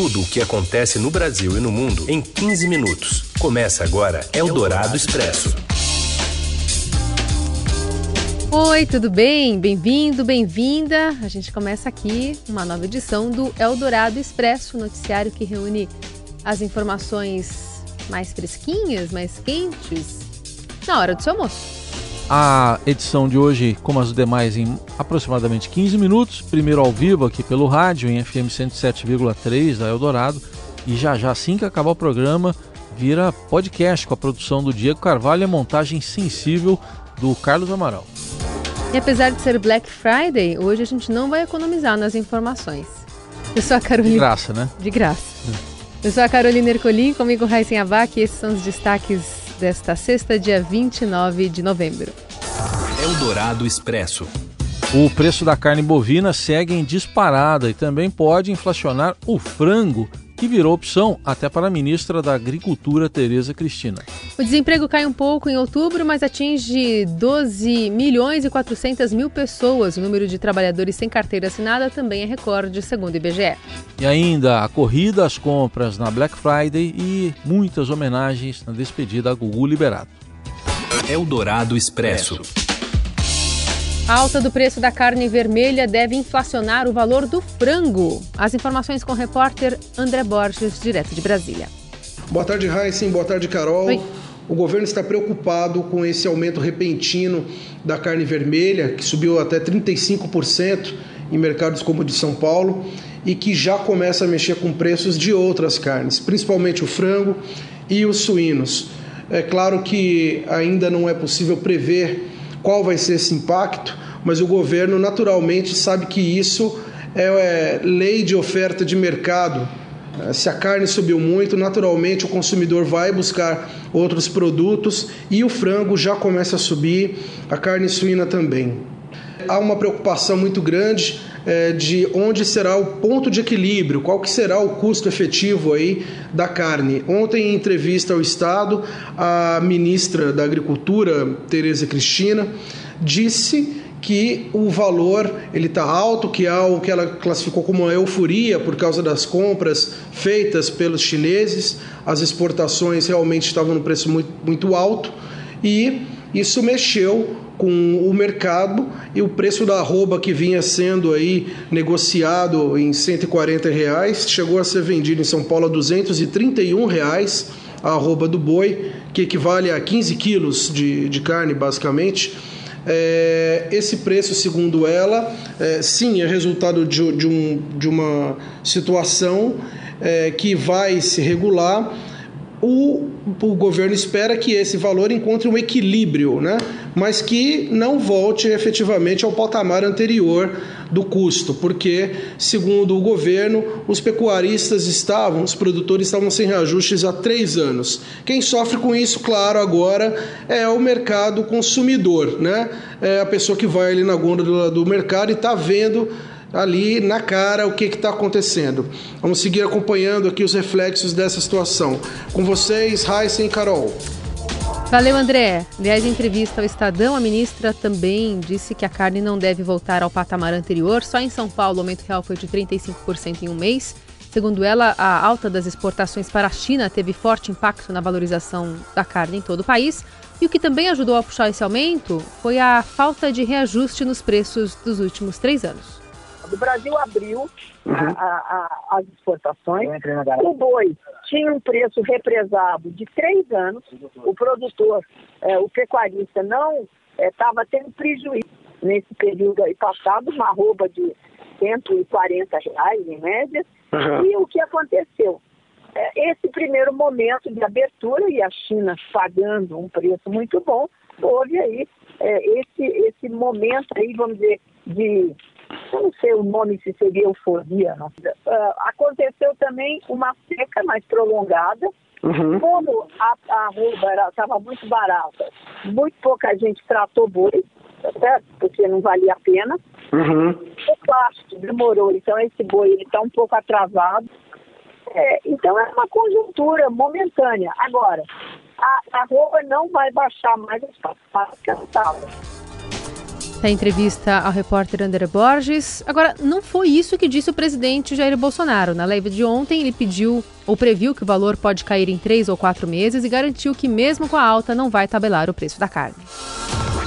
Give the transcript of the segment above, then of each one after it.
tudo o que acontece no Brasil e no mundo em 15 minutos. Começa agora Eldorado Expresso. Oi, tudo bem? Bem-vindo, bem-vinda. A gente começa aqui uma nova edição do Eldorado Expresso, noticiário que reúne as informações mais fresquinhas, mais quentes, na hora do seu almoço. A edição de hoje, como as demais, em aproximadamente 15 minutos. Primeiro ao vivo aqui pelo rádio, em FM 107,3 da Eldorado. E já já, assim que acabar o programa, vira podcast com a produção do Diego Carvalho e a montagem sensível do Carlos Amaral. E apesar de ser Black Friday, hoje a gente não vai economizar nas informações. Eu sou a Carolina. De graça, né? De graça. Eu sou a Carolina Ercolim, comigo Raíssen Abac e esses são os destaques desta sexta, dia 29 de novembro. Eldorado Expresso. O preço da carne bovina segue em disparada e também pode inflacionar o frango, que virou opção até para a ministra da Agricultura, Tereza Cristina. O desemprego cai um pouco em outubro, mas atinge 12 milhões e 400 mil pessoas. O número de trabalhadores sem carteira assinada também é recorde, segundo o IBGE. E ainda a corrida às compras na Black Friday e muitas homenagens na despedida a Gugu Liberato. Eldorado Expresso. A alta do preço da carne vermelha deve inflacionar o valor do frango. As informações com o repórter André Borges, direto de Brasília. Boa tarde, Heisen. Boa tarde, Carol. Oi. O governo está preocupado com esse aumento repentino da carne vermelha, que subiu até 35% em mercados como o de São Paulo e que já começa a mexer com preços de outras carnes, principalmente o frango e os suínos. É claro que ainda não é possível prever qual vai ser esse impacto, mas o governo naturalmente sabe que isso é, é lei de oferta de mercado. É, se a carne subiu muito, naturalmente o consumidor vai buscar outros produtos e o frango já começa a subir, a carne suína também. Há uma preocupação muito grande é, de onde será o ponto de equilíbrio, qual que será o custo efetivo aí da carne. Ontem, em entrevista ao Estado, a ministra da Agricultura, Tereza Cristina, disse que o valor ele está alto, que há o que ela classificou como uma euforia por causa das compras feitas pelos chineses, as exportações realmente estavam no preço muito, muito alto e isso mexeu com o mercado e o preço da arroba que vinha sendo aí negociado em 140 reais chegou a ser vendido em São Paulo a 231 reais a arroba do boi, que equivale a 15 quilos de, de carne basicamente. É, esse preço, segundo ela, é, sim, é resultado de, de, um, de uma situação é, que vai se regular. O, o governo espera que esse valor encontre um equilíbrio, né? Mas que não volte efetivamente ao patamar anterior do custo, porque, segundo o governo, os pecuaristas estavam, os produtores estavam sem reajustes há três anos. Quem sofre com isso, claro, agora é o mercado consumidor, né? É a pessoa que vai ali na gôndola do mercado e está vendo ali na cara o que está acontecendo. Vamos seguir acompanhando aqui os reflexos dessa situação. Com vocês, Heisen e Carol. Valeu, André. Aliás, em entrevista ao Estadão, a ministra também disse que a carne não deve voltar ao patamar anterior. Só em São Paulo o aumento real foi de 35% em um mês. Segundo ela, a alta das exportações para a China teve forte impacto na valorização da carne em todo o país. E o que também ajudou a puxar esse aumento foi a falta de reajuste nos preços dos últimos três anos. O Brasil abriu uhum. a, a, as exportações. O boi tinha um preço represado de três anos. O produtor, é, o pecuarista, não estava é, tendo prejuízo nesse período aí passado, uma arroba de 140 reais em média. Uhum. E o que aconteceu? É, esse primeiro momento de abertura e a China pagando um preço muito bom, houve aí é, esse, esse momento aí, vamos dizer, de eu não sei o nome se seria euforia. Não. Uh, aconteceu também uma seca mais prolongada. Uhum. Como a, a arroba estava muito barata, muito pouca gente tratou boi, certo? porque não valia a pena. Uhum. O plástico demorou, então esse boi está um pouco atrasado. É, então é uma conjuntura momentânea. Agora, a, a arroba não vai baixar mais as passadas que ela estava. Da entrevista ao repórter André Borges. Agora, não foi isso que disse o presidente Jair Bolsonaro. Na live de ontem, ele pediu ou previu que o valor pode cair em três ou quatro meses e garantiu que, mesmo com a alta, não vai tabelar o preço da carne.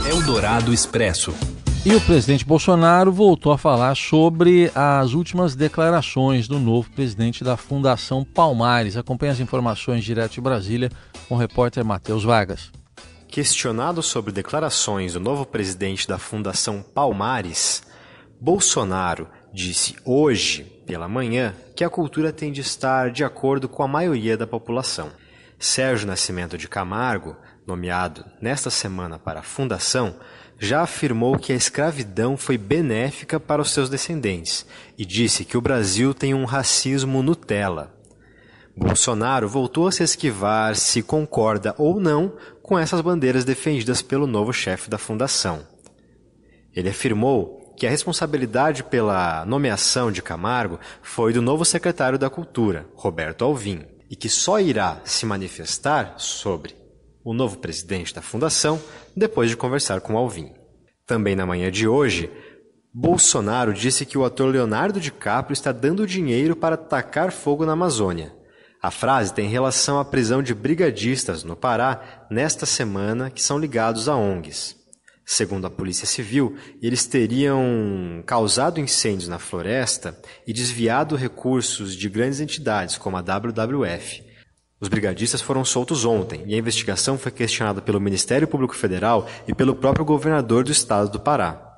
Eldorado Expresso. E o presidente Bolsonaro voltou a falar sobre as últimas declarações do novo presidente da Fundação Palmares. Acompanhe as informações direto de Brasília com o repórter Matheus Vargas. Questionado sobre declarações do novo presidente da Fundação Palmares, Bolsonaro disse hoje, pela manhã, que a cultura tem de estar de acordo com a maioria da população. Sérgio Nascimento de Camargo, nomeado nesta semana para a Fundação, já afirmou que a escravidão foi benéfica para os seus descendentes e disse que o Brasil tem um racismo Nutella. Bolsonaro voltou a se esquivar se concorda ou não com essas bandeiras defendidas pelo novo chefe da fundação. Ele afirmou que a responsabilidade pela nomeação de Camargo foi do novo secretário da Cultura, Roberto Alvim, e que só irá se manifestar sobre o novo presidente da fundação depois de conversar com Alvim. Também na manhã de hoje, Bolsonaro disse que o ator Leonardo DiCaprio está dando dinheiro para tacar fogo na Amazônia a frase tem relação à prisão de brigadistas no Pará nesta semana que são ligados a ONGs. Segundo a Polícia Civil, eles teriam causado incêndios na floresta e desviado recursos de grandes entidades como a WWF. Os brigadistas foram soltos ontem e a investigação foi questionada pelo Ministério Público Federal e pelo próprio governador do estado do Pará.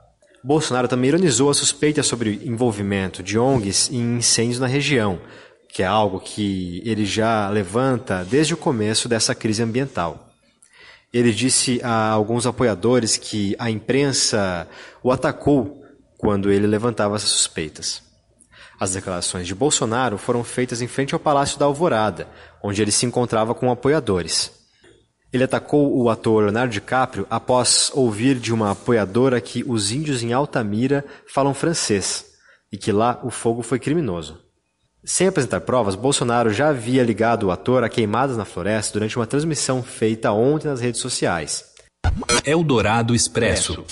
Bolsonaro também ironizou a suspeita sobre envolvimento de ONGs em incêndios na região, que é algo que ele já levanta desde o começo dessa crise ambiental. Ele disse a alguns apoiadores que a imprensa o atacou quando ele levantava essas suspeitas. As declarações de Bolsonaro foram feitas em frente ao Palácio da Alvorada, onde ele se encontrava com apoiadores. Ele atacou o ator Leonardo DiCaprio após ouvir de uma apoiadora que os índios em Altamira falam francês e que lá o fogo foi criminoso. Sem apresentar provas, Bolsonaro já havia ligado o ator a queimadas na floresta durante uma transmissão feita ontem nas redes sociais. Eldorado Expresso.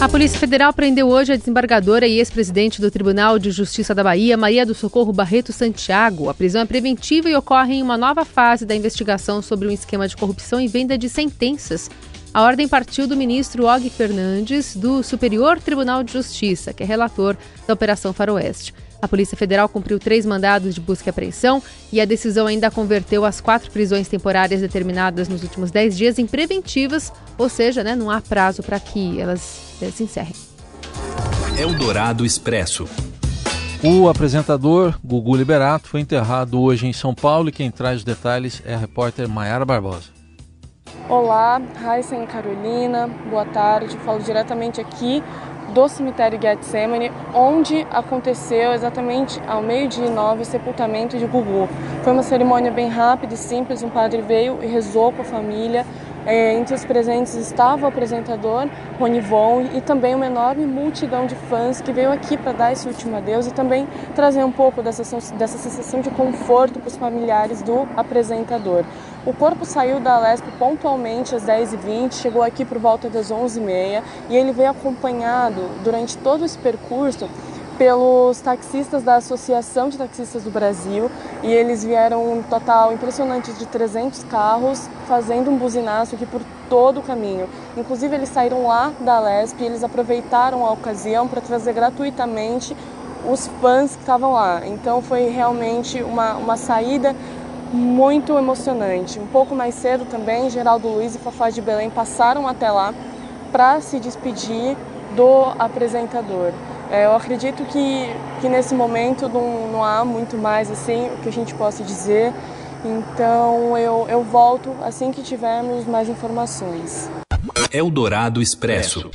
A Polícia Federal prendeu hoje a desembargadora e ex-presidente do Tribunal de Justiça da Bahia, Maria do Socorro Barreto Santiago. A prisão é preventiva e ocorre em uma nova fase da investigação sobre um esquema de corrupção e venda de sentenças a ordem partiu do ministro Og Fernandes, do Superior Tribunal de Justiça, que é relator da Operação Faroeste. A Polícia Federal cumpriu três mandados de busca e apreensão e a decisão ainda converteu as quatro prisões temporárias determinadas nos últimos dez dias em preventivas, ou seja, né, não há prazo para que elas eh, se encerrem. Eldorado Expresso. O apresentador Gugu Liberato foi enterrado hoje em São Paulo e quem traz os detalhes é a repórter Maiara Barbosa. Olá, Raíssa e Carolina, boa tarde. Falo diretamente aqui do cemitério Getsemane, onde aconteceu exatamente ao meio-dia e nove o sepultamento de Gugu. Foi uma cerimônia bem rápida e simples, um padre veio e rezou com a família, é, entre os presentes estava o apresentador Rony Von e também uma enorme multidão de fãs que veio aqui para dar esse último adeus e também trazer um pouco dessa, dessa sensação de conforto para os familiares do apresentador. O corpo saiu da Lesp pontualmente às 10h20, chegou aqui por volta das 11h30 e ele veio acompanhado durante todo esse percurso pelos taxistas da Associação de Taxistas do Brasil e eles vieram um total impressionante de 300 carros fazendo um buzinaço aqui por todo o caminho. Inclusive eles saíram lá da Lesp e eles aproveitaram a ocasião para trazer gratuitamente os fãs que estavam lá. Então foi realmente uma, uma saída muito emocionante. Um pouco mais cedo também, Geraldo Luiz e Fafá de Belém passaram até lá para se despedir do apresentador. É, eu acredito que, que nesse momento não, não há muito mais assim o que a gente possa dizer. Então eu, eu volto assim que tivermos mais informações. Eldorado Expresso.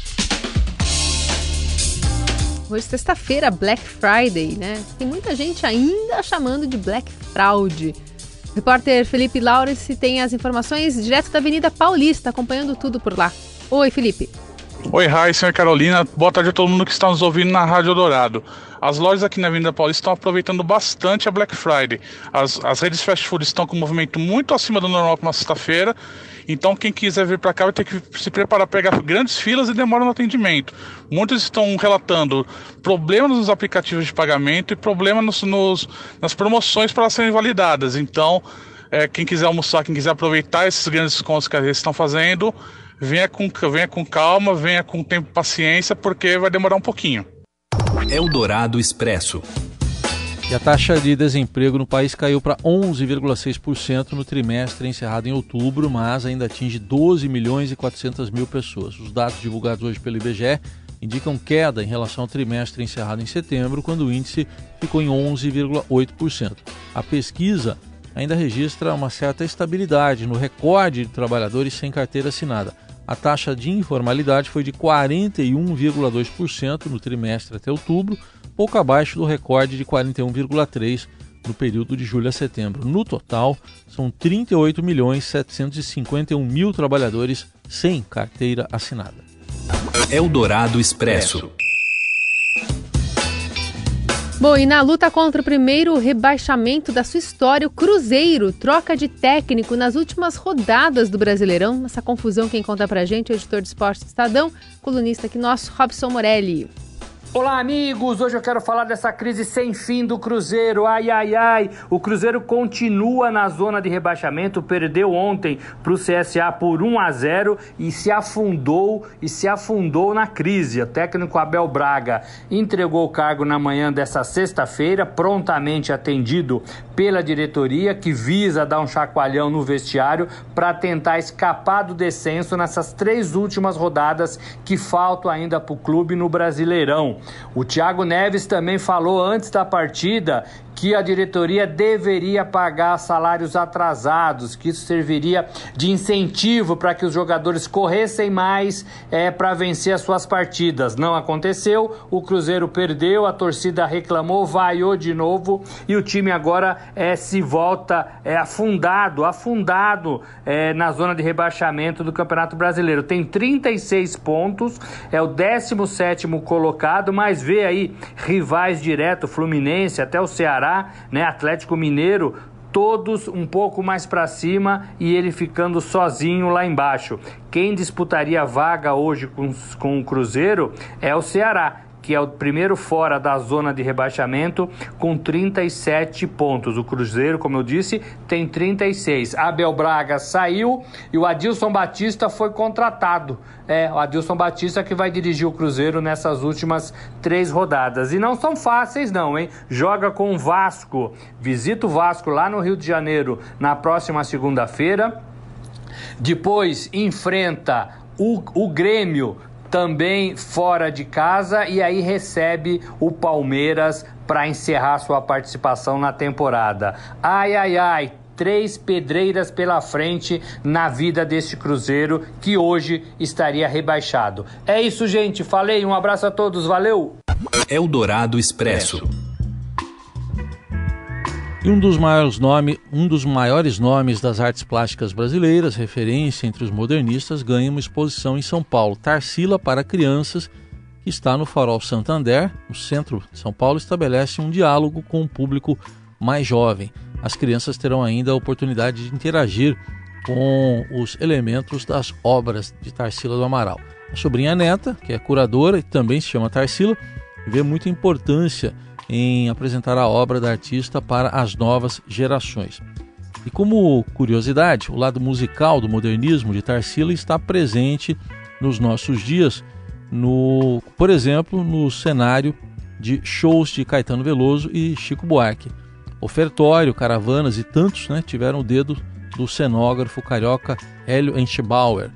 Hoje, sexta-feira, Black Friday, né? Tem muita gente ainda chamando de Black Fraud. Repórter Felipe Laurence tem as informações direto da Avenida Paulista, acompanhando tudo por lá. Oi, Felipe. Oi, Raíssa e Carolina. Boa tarde a todo mundo que está nos ouvindo na Rádio Dourado. As lojas aqui na Avenida Paulista estão aproveitando bastante a Black Friday. As, as redes fast food estão com um movimento muito acima do normal para uma sexta-feira. Então, quem quiser vir para cá vai ter que se preparar para pegar grandes filas e demora no atendimento. Muitos estão relatando problemas nos aplicativos de pagamento e problemas nos, nos, nas promoções para serem validadas. Então, é, quem quiser almoçar, quem quiser aproveitar esses grandes descontos que eles estão fazendo, venha com, venha com calma, venha com tempo e paciência, porque vai demorar um pouquinho. Eldorado Expresso. E a taxa de desemprego no país caiu para 11,6% no trimestre encerrado em outubro, mas ainda atinge 12 milhões e 400 mil pessoas. Os dados divulgados hoje pelo IBGE indicam queda em relação ao trimestre encerrado em setembro, quando o índice ficou em 11,8%. A pesquisa ainda registra uma certa estabilidade no recorde de trabalhadores sem carteira assinada. A taxa de informalidade foi de 41,2% no trimestre até outubro, pouco abaixo do recorde de 41,3% no período de julho a setembro. No total, são 38 milhões 751 mil trabalhadores sem carteira assinada. Eldorado Expresso. Bom, e na luta contra o primeiro rebaixamento da sua história, o Cruzeiro troca de técnico nas últimas rodadas do Brasileirão. Essa confusão quem conta pra gente é o editor de esporte do Estadão, colunista aqui nosso, Robson Morelli. Olá, amigos! Hoje eu quero falar dessa crise sem fim do Cruzeiro. Ai, ai, ai! O Cruzeiro continua na zona de rebaixamento, perdeu ontem para o CSA por 1 a 0 e se afundou e se afundou na crise. O técnico Abel Braga entregou o cargo na manhã dessa sexta-feira, prontamente atendido pela diretoria, que visa dar um chacoalhão no vestiário para tentar escapar do descenso nessas três últimas rodadas que faltam ainda para o clube no Brasileirão. O Thiago Neves também falou antes da partida que a diretoria deveria pagar salários atrasados, que isso serviria de incentivo para que os jogadores corressem mais é, para vencer as suas partidas. Não aconteceu, o Cruzeiro perdeu, a torcida reclamou, vaiou de novo e o time agora é, se volta é, afundado, afundado é, na zona de rebaixamento do Campeonato Brasileiro. Tem 36 pontos, é o 17 colocado, mas vê aí rivais direto, Fluminense até o Ceará Ceará, né, Atlético Mineiro, todos um pouco mais para cima e ele ficando sozinho lá embaixo. Quem disputaria vaga hoje com, com o Cruzeiro é o Ceará que é o primeiro fora da zona de rebaixamento, com 37 pontos. O Cruzeiro, como eu disse, tem 36. Abel Braga saiu e o Adilson Batista foi contratado. É, o Adilson Batista que vai dirigir o Cruzeiro nessas últimas três rodadas. E não são fáceis, não, hein? Joga com o Vasco, visita o Vasco lá no Rio de Janeiro na próxima segunda-feira. Depois enfrenta o, o Grêmio também fora de casa e aí recebe o Palmeiras para encerrar sua participação na temporada. Ai, ai, ai, três pedreiras pela frente na vida desse Cruzeiro que hoje estaria rebaixado. É isso, gente. Falei, um abraço a todos, valeu! Eldorado Expresso. E um dos, maiores nome, um dos maiores nomes das artes plásticas brasileiras, referência entre os modernistas, ganha uma exposição em São Paulo, Tarsila para Crianças, que está no Farol Santander, no centro de São Paulo, estabelece um diálogo com o público mais jovem. As crianças terão ainda a oportunidade de interagir com os elementos das obras de Tarsila do Amaral. A sobrinha neta, que é curadora e também se chama Tarsila, vê muita importância em apresentar a obra da artista para as novas gerações. E como curiosidade, o lado musical do modernismo de Tarsila está presente nos nossos dias, no, por exemplo, no cenário de shows de Caetano Veloso e Chico Buarque. Ofertório, caravanas e tantos né, tiveram o dedo do cenógrafo carioca Hélio Enschbauer,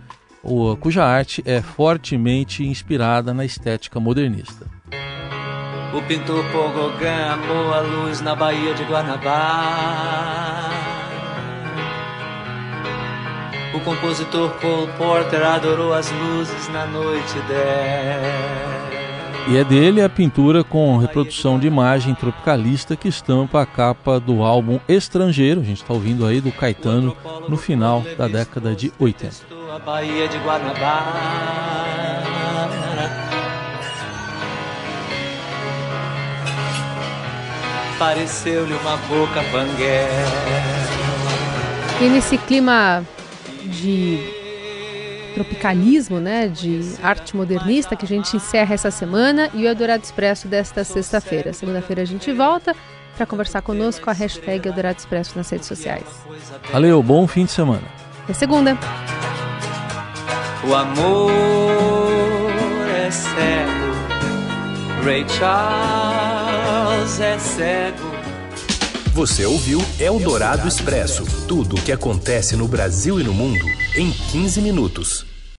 cuja arte é fortemente inspirada na estética modernista. O pintor Paul Gauguin amou a luz na Baía de Guanabara. O compositor Cole Porter adorou as luzes na noite dela. E é dele a pintura com reprodução de imagem tropicalista que estampa a capa do álbum Estrangeiro, a gente está ouvindo aí do Caetano, no final da década de 80. A Baía de Guanabara pareceu-lhe uma boca banguela. E nesse clima de tropicalismo, né, de arte modernista que a gente encerra essa semana e o Eldorado Expresso desta sexta-feira. Segunda-feira a gente volta para conversar conosco com a hashtag Eldorado Expresso nas redes sociais. Valeu, bom fim de semana. Até segunda. O amor é cego, Ray Charles é cego. Você ouviu Eldorado Expresso tudo o que acontece no Brasil e no mundo em 15 minutos.